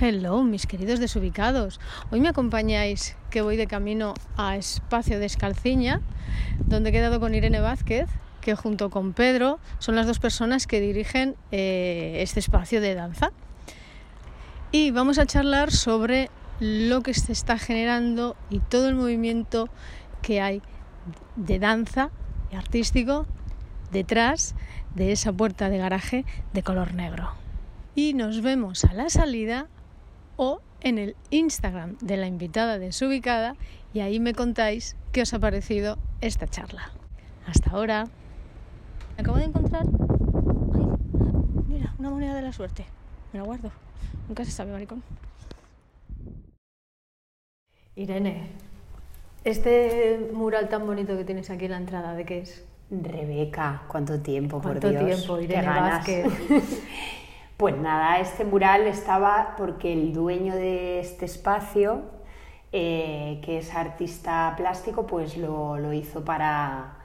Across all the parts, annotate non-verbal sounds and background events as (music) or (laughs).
Hello, mis queridos desubicados. Hoy me acompañáis que voy de camino a Espacio de Escalciña, donde he quedado con Irene Vázquez, que junto con Pedro son las dos personas que dirigen eh, este espacio de danza. Y vamos a charlar sobre lo que se está generando y todo el movimiento que hay de danza y artístico detrás de esa puerta de garaje de color negro. Y nos vemos a la salida o en el Instagram de la invitada desubicada y ahí me contáis qué os ha parecido esta charla. Hasta ahora. Acabo de encontrar. mira, una moneda de la suerte. Me la guardo. Nunca se sabe, maricón. Irene, este mural tan bonito que tienes aquí en la entrada, ¿de qué es? Rebeca, ¿cuánto tiempo, por ¿Cuánto Dios? tiempo, Irene Qué ganas. Vázquez? (laughs) Pues nada, este mural estaba porque el dueño de este espacio, eh, que es artista plástico, pues lo, lo hizo para,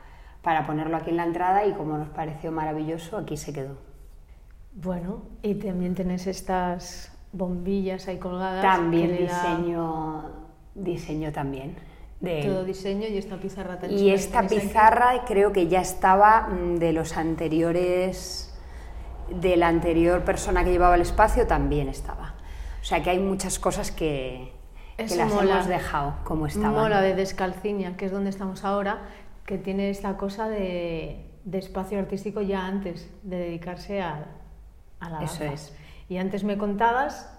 para ponerlo aquí en la entrada y como nos pareció maravilloso, aquí se quedó. Bueno, y también tenés estas bombillas ahí colgadas. También da diseño, diseño también. de él. Todo diseño y esta pizarra tan Y esta aquí. pizarra creo que ya estaba mm, de los anteriores, de la anterior persona que llevaba el espacio también estaba. O sea que hay muchas cosas que, que Eso las mola. hemos dejado como estaban. Mola de Descalciña, que es donde estamos ahora, que tiene esta cosa de, de espacio artístico ya antes de dedicarse a, a la Eso danza. es. Y antes me contabas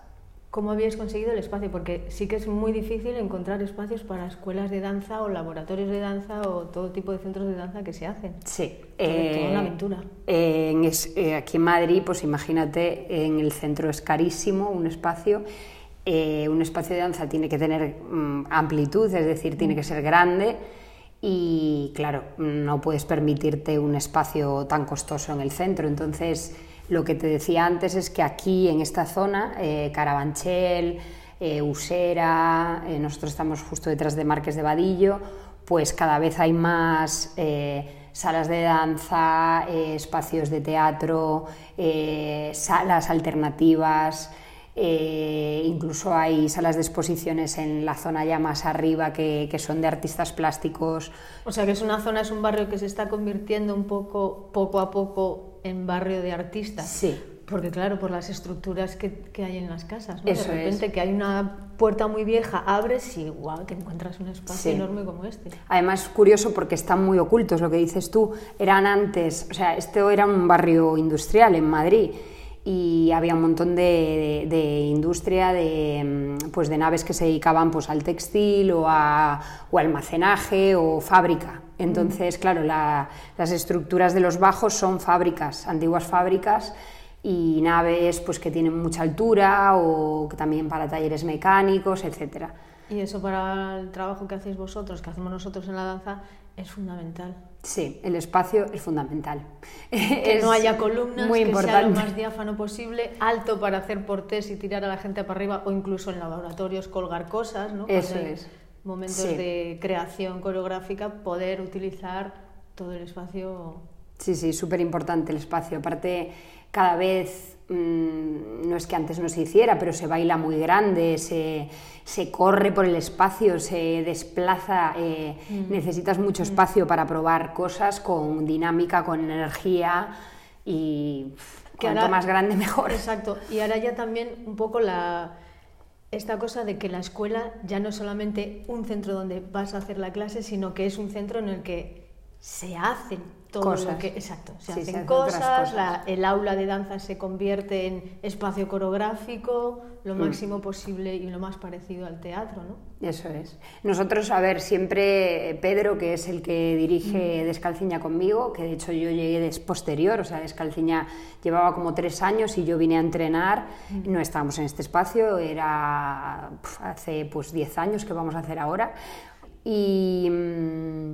cómo habíais conseguido el espacio, porque sí que es muy difícil encontrar espacios para escuelas de danza o laboratorios de danza o todo tipo de centros de danza que se hacen. Sí. Todo una eh, aventura. en es- eh, aquí en Madrid, pues imagínate, en el centro es carísimo un espacio. eh, un espacio de danza tiene que tener mm, amplitud, es decir, tiene que ser grande. Y claro, no puedes permitirte un espacio tan costoso en el centro. Entonces, lo que te decía antes es que aquí, en esta zona, eh, Carabanchel, eh, Usera, eh, nosotros estamos justo detrás de Marques de Vadillo, pues cada vez hay más eh, salas de danza, espacios de teatro, salas alternativas. incluso hay salas de exposiciones en la zona ya más arriba que, que son de artistas plásticos. O sea que es una zona, es un barrio que se está convirtiendo un poco, poco a poco, en barrio de artistas. Sí. Porque claro, por las estructuras que, que hay en las casas, ¿no? Eso de repente es. que hay una puerta muy vieja, abres y wow, te encuentras un espacio Sí. enorme como este. Además, curioso porque están muy ocultos, lo que dices tú. Eran antes, o sea, esto era un barrio industrial en Madrid y había un montón de, de- industria, de, mm, pues de naves que se dedicaban pues, al textil o a o almacenaje o fábrica. Entonces, claro, la- las estructuras de los bajos son fábricas, antiguas fábricas y naves pues, que tienen mucha altura o que también para talleres mecánicos, etcétera. Y eso para el trabajo que hacéis vosotros, que hacemos nosotros en la danza, es fundamental. Sí, el espacio es fundamental. Que (laughs) no haya columnas, muy que sea lo más diáfano posible, alto para hacer portés y tirar a la gente para arriba, o incluso en laboratorios colgar cosas, ¿no? Eso es. Momentos Sí. de creación coreográfica, poder utilizar todo el espacio Sí, sí, súper importante el espacio. Aparte, cada vez, no es que antes no se hiciera, pero se baila muy grande, se, se corre por el espacio, se desplaza, eh, necesitas mucho espacio para probar cosas con dinámica, con energía y Que cuanto ahora- más grande mejor. Exacto. Y ahora ya también un poco la esta cosa de que la escuela ya no es solamente un centro donde vas a hacer la clase, sino que es un centro en el que se hacen todo Cosas. lo que exacto se Sí, hacen se cosas, cosas. la- el aula de danza se convierte en espacio coreográfico Mm. lo máximo posible y lo más parecido al teatro no Eso es. Nosotros, a ver, siempre eh, Pedro, que es el que dirige Descalciña conmigo, que de hecho yo llegué des posterior, o sea, Descalciña llevaba como tres años y yo vine a entrenar, no estábamos en este espacio, era pf, hace pues 10 años que vamos a hacer ahora. Y, mm,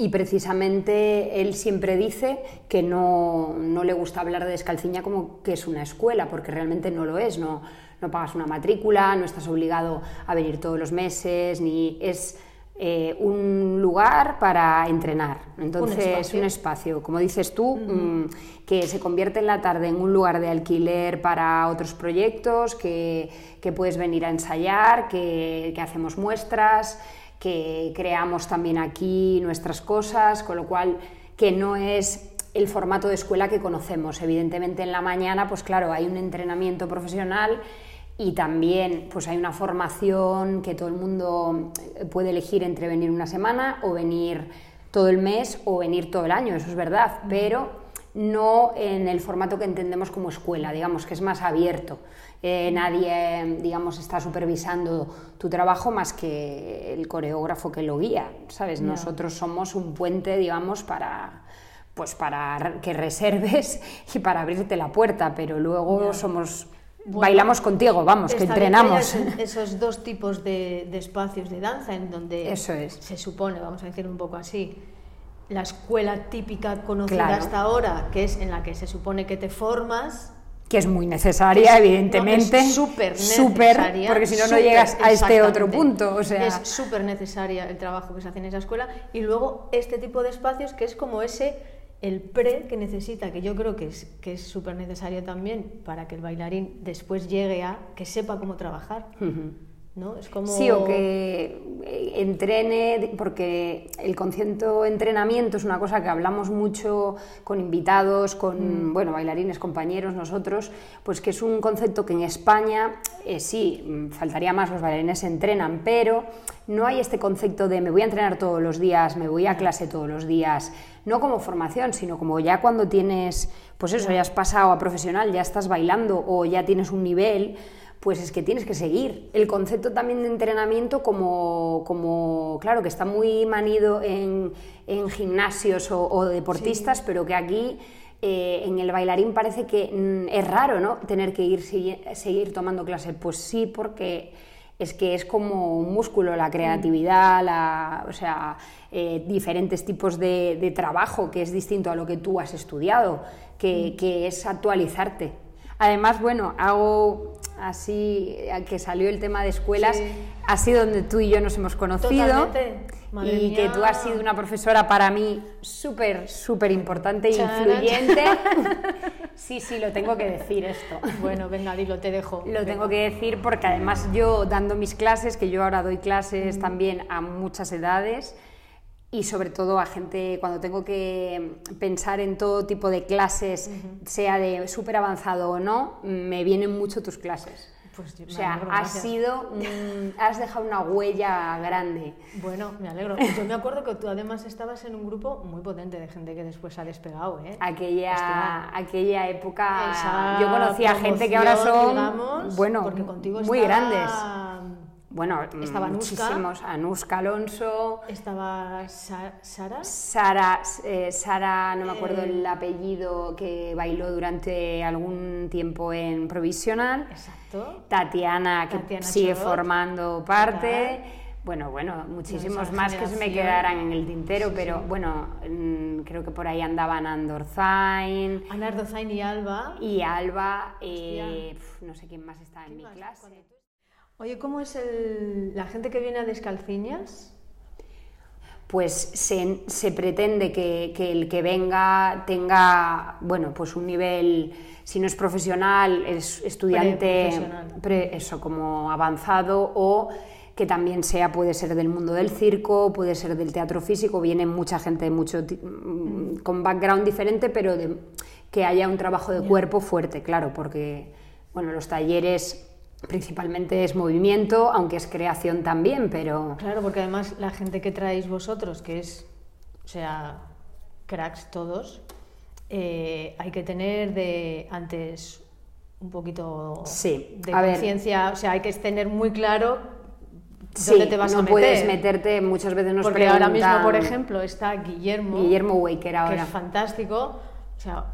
y precisamente él siempre dice que no, no le gusta hablar de Descalciña como que es una escuela, porque realmente no lo es, no, no pagas una matrícula, no estás obligado a venir todos los meses, ni es eh, un lugar para entrenar. Entonces, un espacio. espacio, como dices tú, mm, que se convierte en la tarde en un lugar de alquiler para otros proyectos, que, que puedes venir a ensayar, que, que hacemos muestras, que creamos también aquí nuestras cosas, con lo cual que no es el formato de escuela que conocemos. Evidentemente en la mañana, pues claro, hay un entrenamiento profesional y también pues hay una formación que todo el mundo eh, puede elegir entre venir una semana o venir todo el mes o venir todo el año, eso es verdad, pero no en el formato que entendemos como escuela, digamos que es más abierto. Eh, nadie, digamos, está supervisando tu trabajo más que el coreógrafo que lo guía, ¿sabes? Nosotros somos un puente, digamos, para pues para que reserves (laughs) y para abrirte la puerta, pero luego somos Bueno, bailamos contigo, vamos, que entrenamos. (laughs) esos dos tipos de, de espacios de danza en donde Eso es. se supone, vamos a decir un poco así, la escuela típica conocida Claro. hasta ahora, que es en la que se supone que te formas. que es muy necesaria, es- evidentemente. no, súper necesaria. porque si no, no llegas a este otro punto. O sea, Es súper necesaria el trabajo que se hace en esa escuela. Y luego este tipo de espacios que es como ese, el pre que necesita, que yo creo que es que es súper necesario también para que el bailarín después llegue a que sepa cómo trabajar. ¿No? Es como... Sí, o que eh, entrene, porque el concepto entrenamiento es una cosa que hablamos mucho con invitados, Mm. con bueno, bailarines, compañeros, nosotros, pues que es un concepto que en España eh, sí, mm, faltaría más, los bailarines entrenan, pero no hay este concepto de me voy a entrenar todos los días, me voy a clase todos los días, no como formación, sino como ya cuando tienes, pues eso, ya has pasado a profesional, ya estás bailando o ya tienes un nivel, pues es que tienes que seguir. El concepto también de entrenamiento como, como claro, que está muy manido en, en gimnasios o, o deportistas, pero que aquí eh, en el bailarín parece que mm, es raro, ¿no? Tener que ir segui- seguir tomando clase. Pues sí, porque es que es como un músculo, la creatividad, la, o sea, eh, diferentes tipos de, de trabajo que es distinto a lo que tú has estudiado, que, que es actualizarte. Además, bueno, hago así, eh, que salió el tema de escuelas, Sí. ha sido donde tú y yo nos hemos conocido. Y que tú has sido una profesora para mí súper, súper importante e influyente. (laughs) sí, sí, lo tengo que decir esto. Bueno, venga, dilo, te dejo. Lo tengo que decir porque además yo dando mis clases, que yo ahora doy clases también a muchas edades y sobre todo a gente cuando tengo que pensar en todo tipo de clases, sea de súper avanzado o no, me vienen mucho tus clases. Pues yo O sea, alegro, has gracias. sido, mm, has dejado una huella grande. Bueno, me alegro. Yo me acuerdo que tú además estabas en un grupo muy potente de gente que después ha despegado, ¿eh? Aquella, aquella época, Esa yo conocí a gente que ahora son, digamos, bueno, muy estaba- grandes. Bueno, Estaba Anuska. muchísimos. Anuska Alonso, Estaba Sa- Sara. Sara, eh, Sara, no me acuerdo Eh. el apellido, que bailó durante algún tiempo en Provisional. Exacto. Tatiana, que Tatiana sigue formando parte. Bueno, bueno, muchísimos más que se me quedarán en el tintero, Sí, pero sí. bueno, mm, creo que por ahí andaban Andor Zain Ana Ardozain y Alba. y Alba, eh, pf, no sé quién más estaba en mi clase. Oye, ¿cómo es el... la gente que viene a Descalciñas? pues se, se pretende que, que el que venga tenga, bueno, pues un nivel, si no es profesional, es estudiante, pre- eso, como avanzado o que también sea, puede ser del mundo del circo, puede ser del teatro físico, viene mucha gente mucho mm, con background diferente, pero de- que haya un trabajo de cuerpo fuerte, claro, porque bueno, los talleres principalmente es movimiento, aunque es creación también, pero Claro, porque además la gente que traéis vosotros, que es, o sea, cracks todos, eh, hay que tener de antes un poquito Sí, de conciencia, o sea, hay que tener muy claro Sí, dónde te vas no a meter. puedes meterte, muchas veces nos Porque ahora mismo, preguntan- por ejemplo, está Guillermo, Guillermo Waker que ahora. es fantástico, o sea,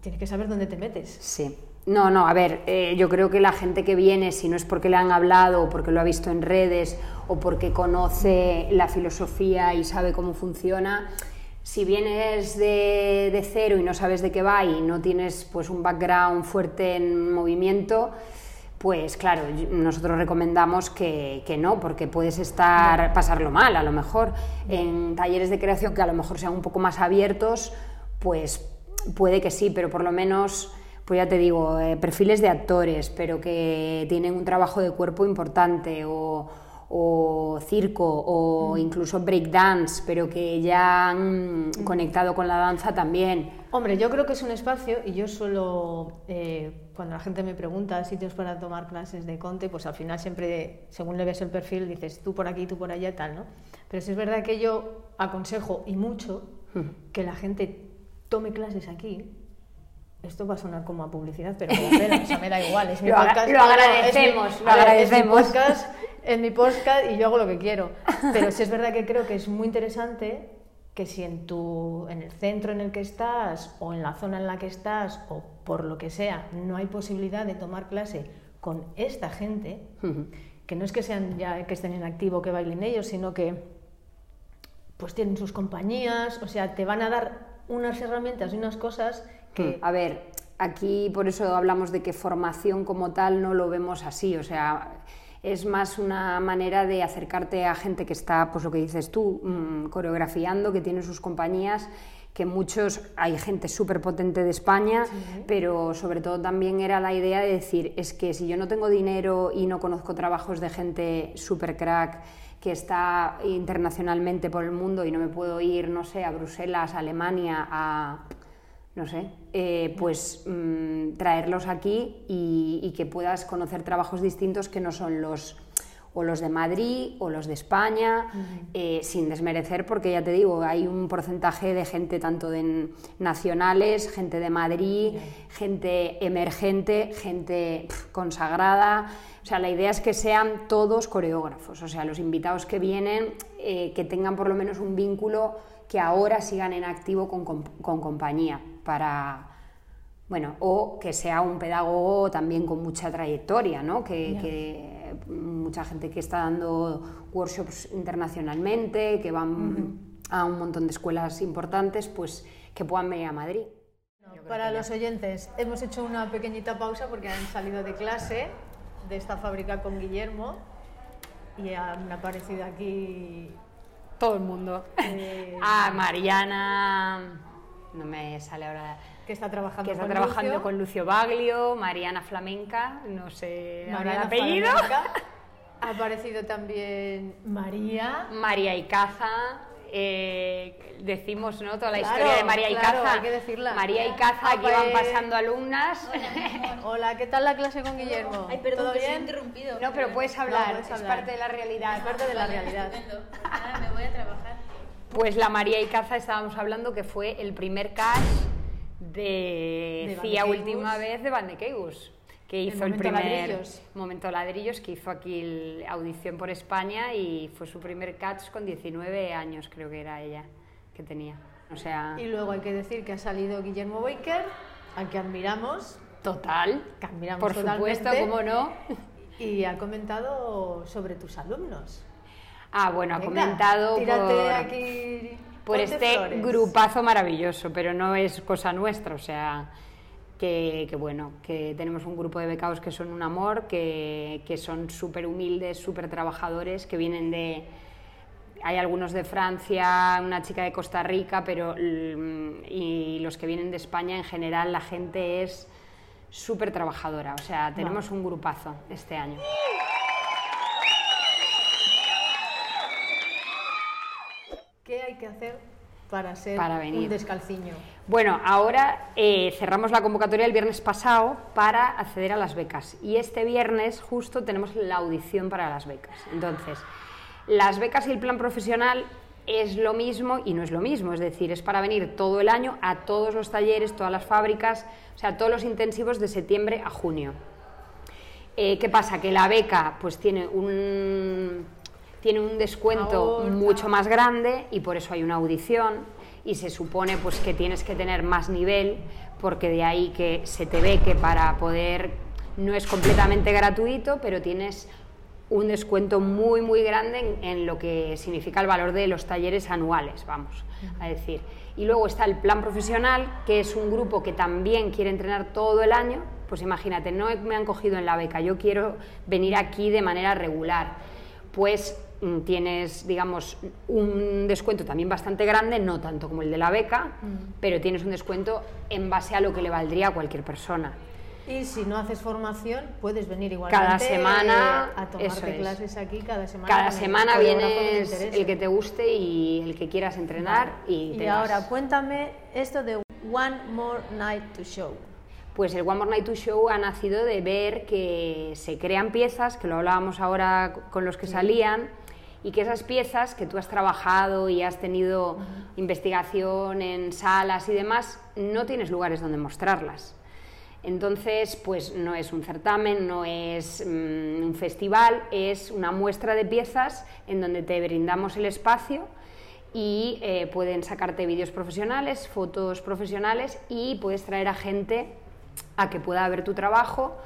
tienes que saber dónde te metes. Sí. No, no, a ver, eh, yo creo que la gente que viene, si no es porque le han hablado o porque lo ha visto en redes o porque conoce la filosofía y sabe cómo funciona, si vienes de, de cero y no sabes de qué va y no tienes pues un background fuerte en movimiento, pues claro, nosotros recomendamos que, que no, porque puedes estar, pasarlo mal a lo mejor. En talleres de creación que a lo mejor sean un poco más abiertos, pues puede que sí, pero por lo menos, pues ya te digo, eh, perfiles de actores, pero que tienen un trabajo de cuerpo importante o, o circo o incluso breakdance, pero que ya han conectado con la danza también. Hombre, yo creo que es un espacio y yo suelo, eh, cuando la gente me pregunta sitios para tomar clases de conte, pues al final siempre, según le ves el perfil, dices tú por aquí, tú por allá, tal, ¿no? Pero sí es verdad que yo aconsejo y mucho que la gente tome clases aquí. Esto va a sonar como a publicidad, pero (laughs) pena, o sea, me da igual, es mi Lo podcast. lo agradecemos, es mi, lo agradecemos. Es mi podcast, es mi podcast y yo hago lo que quiero. (laughs) Pero sí es verdad que creo que es muy interesante que si en, tu, en el centro en el que estás o en la zona en la que estás o por lo que sea no hay posibilidad de tomar clase con esta gente, que no es que sean ya que estén en activo que bailen ellos, sino que pues tienen sus compañías, o sea, te van a dar unas herramientas y unas cosas que A ver, aquí por eso hablamos de que formación como tal no lo vemos así, o sea, es más una manera de acercarte a gente que está, pues lo que dices tú, mm, coreografiando, que tiene sus compañías, que muchos, hay gente súper potente de España, pero sobre todo también era la idea de decir, es que si yo no tengo dinero y no conozco trabajos de gente súper crack, que está internacionalmente por el mundo y no me puedo ir, no sé, a Bruselas, a Alemania, a, no sé, eh, pues mm, traerlos aquí y, y que puedas conocer trabajos distintos que no son los o los de Madrid o los de España, eh, sin desmerecer, porque ya te digo, hay un porcentaje de gente tanto de nacionales, gente de Madrid, gente emergente, gente consagrada. O sea, la idea es que sean todos coreógrafos, o sea, los invitados que vienen, eh, que tengan por lo menos un vínculo que ahora sigan en activo con, con compañía para, bueno, o que sea un pedagogo también con mucha trayectoria, ¿no? Que, que mucha gente que está dando workshops internacionalmente, que van a un montón de escuelas importantes, pues que puedan venir a Madrid. Para los oyentes, hemos hecho una pequeñita pausa porque han salido de clase de esta fábrica con Guillermo y han aparecido aquí. Todo el mundo. eh, Ah, Mariana, no me sale ahora, que está trabajando que está con trabajando Lucio. con Lucio Baglio, Mariana Flamenca, no sé ahora el Mariana apellido. Flamenca. (laughs) Ha aparecido también María. María Icaza, eh, decimos ¿no? toda la Claro, historia de María claro, Icaza. hay que decirla. María Icaza, aquí van pasando alumnas. Hola, ¿qué tal la clase con Guillermo? Ay, perdón, ¿Todo bien? interrumpido. No, pero puedes hablar, puedes es parte de la realidad. Es parte de la Vale, realidad. estupendo. Pues nada, me voy a trabajar. Pues la María Icaza estábamos hablando que fue el primer cast de, De CIA última vez de Van de Keibus, que hizo el, Momento primer Ladrillos. momento ladrillos que hizo aquí el- audición por España y fue su primer catch con 19 años creo que era ella que tenía. O sea, Y luego hay que decir que ha salido Guillermo Baker, al que admiramos, total, que admiramos por supuesto, cómo no. y ha comentado sobre tus alumnos. Ah, bueno, ha Venga, comentado por, aquí por este flores. grupazo maravilloso, pero no es cosa nuestra, o sea, que, que bueno, que tenemos un grupo de becados que son un amor, que, que son súper humildes, súper trabajadores, que vienen de... Hay algunos de Francia, una chica de Costa Rica, pero mm, y los que vienen de España en general, la gente es súper trabajadora, o sea, tenemos un grupazo este año. ¿Qué hay que hacer para ser Para venir. un descalciño? Bueno, ahora eh, cerramos la convocatoria el viernes pasado para acceder a las becas y este viernes justo tenemos la audición para las becas. Entonces, las becas y el plan profesional es lo mismo y no es lo mismo, es decir, es para venir todo el año a todos los talleres, todas las fábricas, o sea, todos los intensivos de septiembre a junio. Eh, ¿Qué pasa? Que la beca pues tiene un, tiene un descuento mucho más grande y por eso hay una audición y se supone pues que tienes que tener más nivel porque de ahí que se te ve que para poder no es completamente gratuito pero tienes un descuento muy muy grande en, en lo que significa el valor de los talleres anuales vamos a decir. Y luego está el plan profesional que es un grupo que también quiere entrenar todo el año. Pues imagínate no me han cogido en la beca yo quiero venir aquí de manera regular pues mm, tienes, digamos, un descuento también bastante grande, no tanto como el de la beca, pero tienes un descuento en base a lo que le valdría a cualquier persona. Y si no haces formación, puedes venir igualmente Cada semana, eh, a eso tomarte es. clases aquí cada semana. Cada semana vienes el que te guste y el que quieras entrenar y, Y te ahora, vas. cuéntame esto de One More Night to Show. Pues el One More Night to Show ha nacido de ver que se crean piezas, que lo hablábamos ahora con los que salían, y que esas piezas que tú has trabajado y has tenido investigación en salas y demás, no tienes lugares donde mostrarlas. Entonces, pues no es un certamen, no es mm, un festival, es una muestra de piezas en donde te brindamos el espacio y eh, pueden sacarte vídeos profesionales, fotos profesionales y puedes traer a gente a que pueda ver tu trabajo,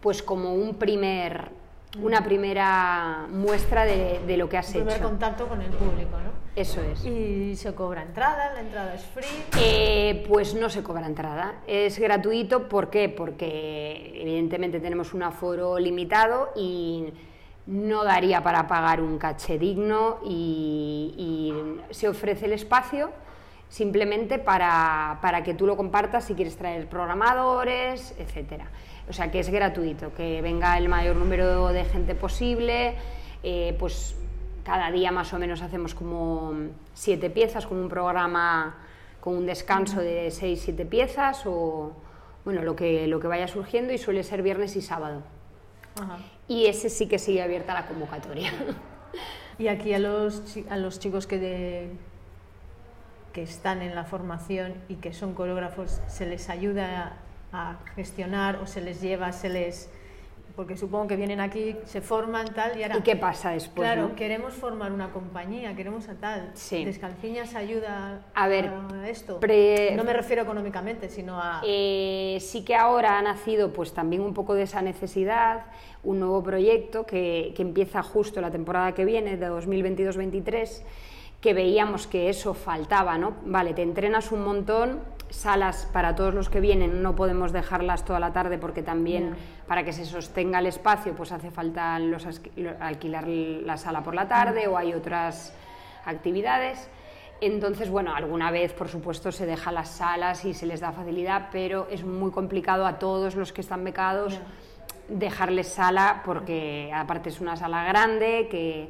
pues como un primer, una primera muestra de, de lo que has Primer hecho. contacto con el público, ¿no? Eso es. Y se cobra entrada, la entrada es free. Eh, pues no se cobra entrada, es gratuito, ¿por qué? Porque evidentemente tenemos un aforo limitado y no daría para pagar un caché digno y, y se ofrece el espacio simplemente para, para que tú lo compartas si quieres traer programadores, etcétera. O sea que es gratuito, que venga el mayor número de gente posible, eh, pues cada día más o menos hacemos como siete piezas, como un programa con un descanso de seis, siete piezas o bueno, lo que, lo que vaya surgiendo y suele ser viernes y sábado. Ajá. Y ese sí que sigue abierta la convocatoria. Y aquí a los, a los chicos que, de- que están en la formación y que son coreógrafos, ¿se les ayuda a, gestionar o se les lleva, se les... Porque supongo que vienen aquí, se forman tal y ahora... ¿Y qué pasa después? Claro, no? queremos formar una compañía, queremos a tal. Sí. ¿Descalciñas ayuda A ver, a esto? pre- No me refiero económicamente, sino a... Eh, sí que ahora ha nacido pues también un poco de esa necesidad, un nuevo proyecto que, que empieza justo la temporada que viene, de 2022-23, que veíamos que eso faltaba, ¿no? Vale, te entrenas un montón, salas para todos los que vienen, no podemos dejarlas toda la tarde porque también para que se sostenga el espacio pues hace falta los, alquilar la sala por la tarde o hay otras actividades. Entonces, bueno, alguna vez, por supuesto, se deja las salas y se les da facilidad, pero es muy complicado a todos los que están becados dejarles sala porque aparte es una sala grande que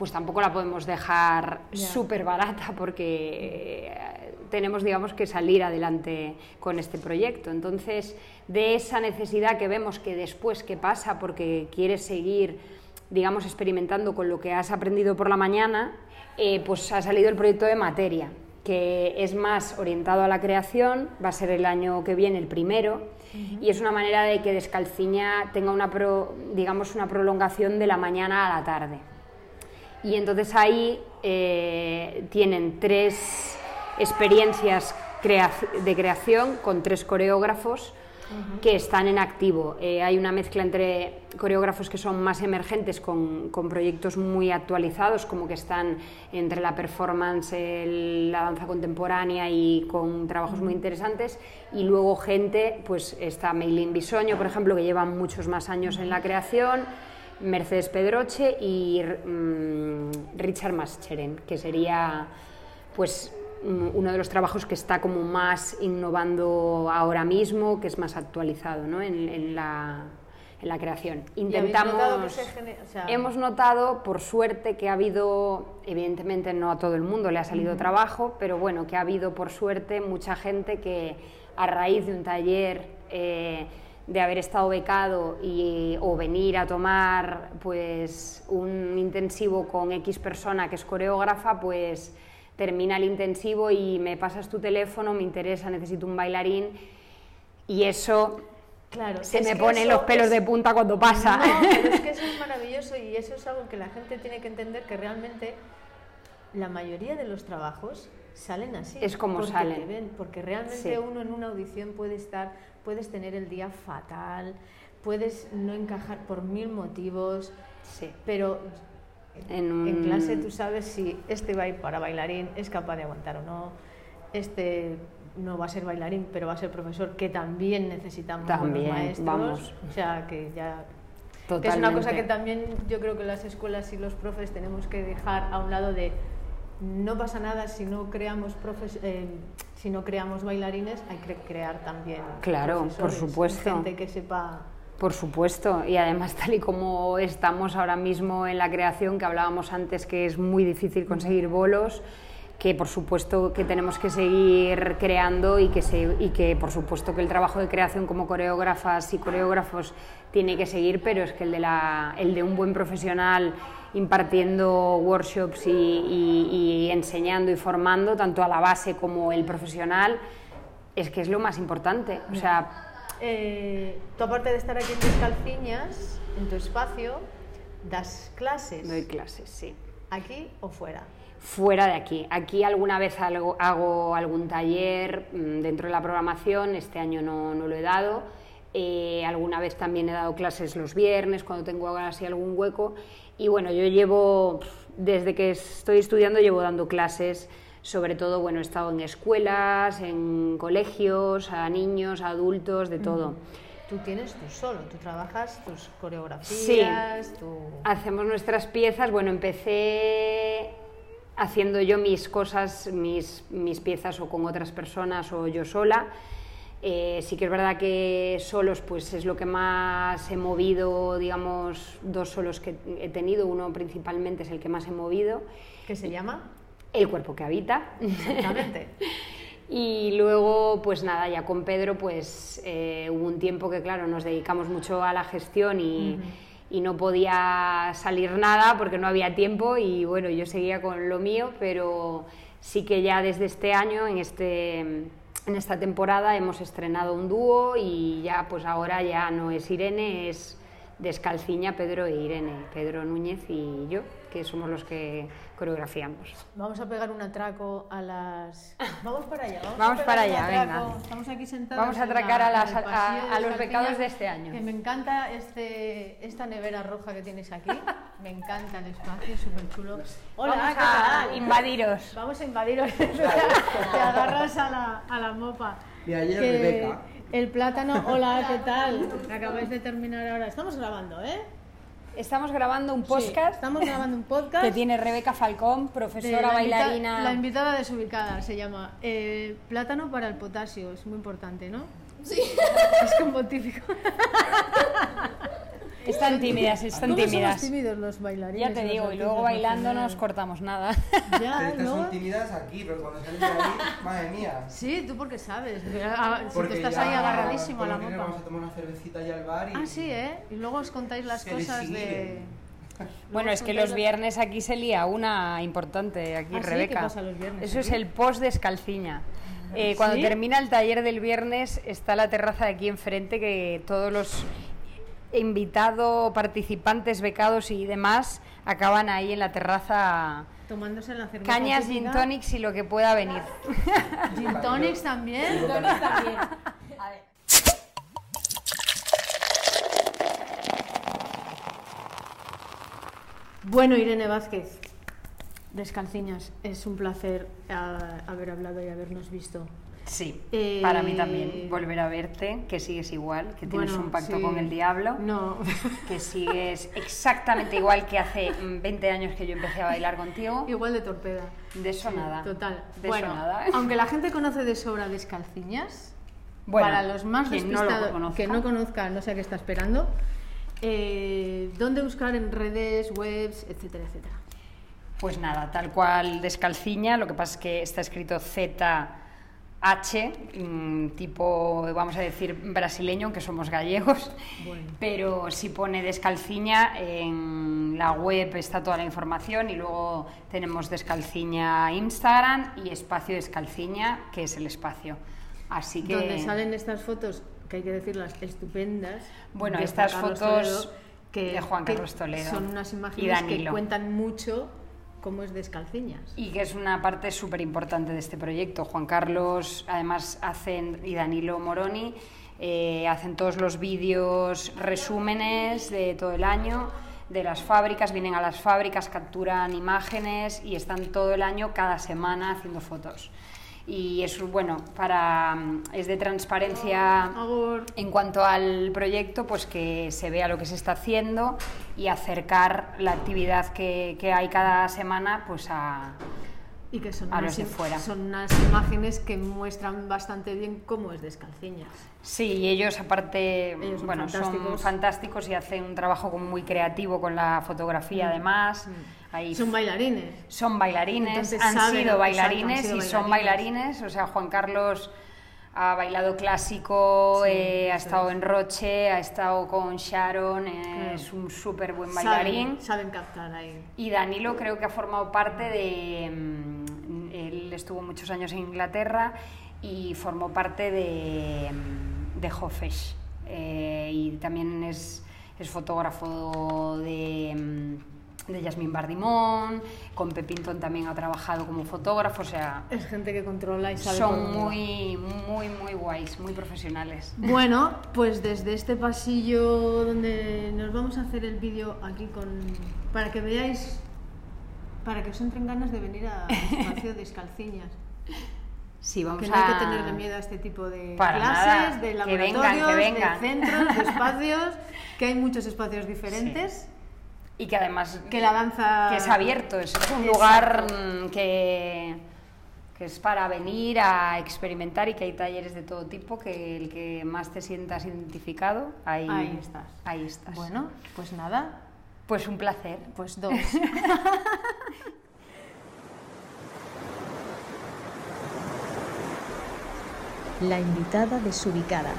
pues tampoco la podemos dejar Ya. súper barata porque eh, tenemos, digamos, que salir adelante con este proyecto. Entonces, de esa necesidad que vemos que después, ¿qué pasa? Porque quieres seguir, digamos, experimentando con lo que has aprendido por la mañana, eh, pues ha salido el proyecto de materia, que es más orientado a la creación, va a ser el año que viene el primero, y es una manera de que Descalciña tenga una, pro- digamos, una prolongación de la mañana a la tarde. Y entonces ahí eh, tienen tres experiencias crea- de creación con tres coreógrafos que están en activo. Eh, hay una mezcla entre coreógrafos que son más emergentes con, con proyectos muy actualizados, como que están entre la performance, el- la danza contemporánea y con trabajos muy interesantes, y luego gente, pues está Meilín Bisoño, por ejemplo, que lleva muchos más años en la creación, Mercedes Pedroche y mm, Richard Mascheren, que sería pues mm, uno de los trabajos que está como más innovando ahora mismo, que es más actualizado ¿no? en, en la, en la creación. ¿Y habéis Intentamos, notado o sea, hemos notado, por suerte, que ha habido, evidentemente no a todo el mundo le ha salido trabajo, pero bueno, que ha habido, por suerte, mucha gente que a raíz de un taller eh, de haber estado becado y, o venir a tomar pues un intensivo con X persona que es coreógrafa, pues termina el intensivo y me pasas tu teléfono, me interesa, necesito un bailarín y eso Claro, se me ponen eso los pelos es- de punta cuando pasa. No, pero es que eso es (laughs) maravilloso y eso es algo que la gente tiene que entender que realmente la mayoría de los trabajos salen así. Es como porque salen. te ven, porque realmente Sí. uno en una audición puede estar, puedes tener el día fatal, puedes no encajar por mil motivos, Sí. pero En un- en clase tú sabes si este va a ir para bailarín, es capaz de aguantar o no, este no va a ser bailarín, pero va a ser profesor, que también necesitamos buenos También, maestros. vamos. O sea, que ya que es una cosa que también yo creo que las escuelas y los profes tenemos que dejar a un lado de no pasa nada si no creamos profes, eh, si no creamos bailarines, hay que crear también Claro, por supuesto. gente que sepa Por supuesto, y además tal y como estamos ahora mismo en la creación, que hablábamos antes que es muy difícil conseguir bolos, que por supuesto que tenemos que seguir creando y que, se- y que por supuesto que el trabajo de creación como coreógrafas y coreógrafos tiene que seguir, pero es que el de, la, el de un buen profesional impartiendo workshops y, y- y enseñando y formando, tanto a la base como el profesional, es que es lo más importante. O sea, Eh, tú aparte de estar aquí en Descalciñas, en tu espacio, das clases doy clases, sí. aquí o fuera. Fuera de aquí. Aquí alguna vez hago algún taller mm, dentro de la programación, este año no, no lo he dado. Eh, alguna vez también he dado clases los viernes, cuando tengo así algún hueco. Y bueno, yo llevo, desde que estoy estudiando, llevo dando clases. Sobre todo, bueno, he estado en escuelas, en colegios, a niños, a adultos, de todo. Tú tienes tú solo, tú trabajas tus coreografías, tu... Hacemos nuestras piezas. Bueno, empecé haciendo yo mis cosas, mis, mis piezas o con otras personas o yo sola. Eh, sí que es verdad que solos pues es lo que más he movido, digamos, dos solos que he tenido, uno principalmente es el que más he movido, ¿Qué se llama? el cuerpo que habita. Exactamente. (laughs) Y luego, pues nada, ya con Pedro, pues eh, hubo un tiempo que, claro, nos dedicamos mucho a la gestión y, y no podía salir nada porque no había tiempo y bueno, yo seguía con lo mío, pero sí que ya desde este año, en, este, en esta temporada, hemos estrenado un dúo y ya, pues ahora ya no es Irene, es Descalciña, Pedro e Irene, Pedro Núñez y yo, que somos los que coreografiamos. Vamos a pegar un atraco a las... Vamos para allá. Vamos, Vamos a pegar para un allá, atraco. venga. Estamos aquí sentados. Vamos a atracar la- a las- a- de a los becados de este año. Que me encanta este, esta nevera roja que tienes aquí. Me encanta el espacio, súper chulo. Hola, Vamos ¿qué a tal? invadiros. (laughs) Vamos a invadiros. Te agarras a la, a la mopa. Y ayer Que Rebeca. El plátano, hola, ¿qué tal? Acabáis de terminar ahora. Estamos grabando, ¿eh? Estamos grabando un Sí, podcast estamos grabando un (laughs) podcast. que tiene Rebeca Falcón, profesora la invita- bailarina. La invitada desubicada se llama. Eh, plátano para el potasio, es muy importante, ¿no? Sí. (laughs) Es como típico. (laughs) Están tímidas, están ¿Cómo tímidas. somos tímidos los bailarines? Ya te digo, y luego bailando no nos cortamos nada. Pero Ya, estas ¿no? son tímidas aquí, pero cuando salen de ahí, madre mía. Sí, tú porque sabes. Ah, Si tú Porque estás ya ahí agarradísimo a la niños Vamos a mopa. tomar una cervecita y al bar y... Ah, sí, ¿eh? Y luego os contáis las cosas de. (laughs) Bueno, es que los viernes aquí se lía una importante, aquí ¿Ah, sí? Rebeca. ¿Qué pasa los viernes Eso es el post de Escalciña. Eh, cuando termina el taller del viernes está la terraza de aquí enfrente que todos los invitados, participantes, becados y demás acaban ahí en la terraza Tomándose la cerveza. cañas, gin tonics y lo que pueda venir. (laughs) Gin tonics también. Bueno, Irene Vázquez, Descalciñas, es un placer ah, haber hablado y habernos visto. Sí, Eh, para mí también volver a verte, que sigues igual, que tienes Bueno, un pacto sí. con el diablo, No, (laughs) que sigues exactamente igual que hace mm, 20 años que yo empecé a bailar contigo. igual de torpeda. De eso Sí, nada. Total. De bueno, eso nada. (laughs) aunque la gente conoce de sobra Descalciñas, Bueno, para los más quien no lo despistados que no conozcan, no sé a qué está esperando, eh, ¿dónde buscar en redes, webs, etcétera, etcétera? Pues nada, tal cual descalciña, lo que pasa es que está escrito Z H, mm, tipo, vamos a decir, brasileño, que somos gallegos, Bueno. pero si pone Descalciña, en la web está toda la información y luego tenemos Descalciña Instagram y Espacio Descalciña, que es el espacio. Así que... Donde salen estas fotos, que hay que decirlas, estupendas. Bueno, estas fotos Toledo, de Juan que Carlos Toledo Son unas y imágenes que cuentan mucho cómo es Descalciñas. Y que es una parte súper importante de este proyecto. Juan Carlos, además, hacen, y Danilo Moroni, eh, hacen todos los vídeos, resúmenes de todo el año de las fábricas, vienen a las fábricas, capturan imágenes y están todo el año, cada semana, haciendo fotos. Y es bueno, para, es de transparencia Agur. en cuanto al proyecto, pues que se vea lo que se está haciendo y acercar la actividad que, que hay cada semana pues a, Y que son a unas, fuera. son unas imágenes que muestran bastante bien cómo es Descalciñas. Sí, y ellos aparte Ellos son bueno, son fantásticos. fantásticos y hacen un trabajo muy creativo con la fotografía además. Ahí Son bailarines. son bailarines, Entonces han saben, sido exacto, bailarines han sido y son bailarines. O sea, Juan Carlos ha bailado clásico, Sí, eh, ha estado es. en Roche, ha estado con Sharon, eh, es un súper buen bailarín. Saben, saben captar ahí. Y Danilo creo que ha formado parte de... mm, Él estuvo muchos años en Inglaterra y formó parte de, mm, de Hofesh. Eh, y también es, es fotógrafo de, mm, de Jasmine Bardimón, con Pepinton también ha trabajado como fotógrafo, o sea, Es gente que controla y sabe son muy, muy, muy guays, muy profesionales. (laughs) Bueno, pues desde este pasillo donde nos vamos a hacer el vídeo aquí con para que veáis para que os entren ganas de venir a (laughs) espacio Descalciñas. Sí, vamos Que no a... hay que tenerle miedo a este tipo de Para clases, nada. de Que laboratorios, vengan, que vengan. de centros, de (laughs) espacios, que hay muchos espacios diferentes, Y que además que la danza que es abierto, es un Exacto. lugar mm, que, que es para venir a experimentar y que hay talleres de todo tipo, que el que más te sientas identificado, ahí, Ahí estás. Ahí estás. Bueno, pues nada, pues un placer. pues (laughs) dos. La invitada desubicada.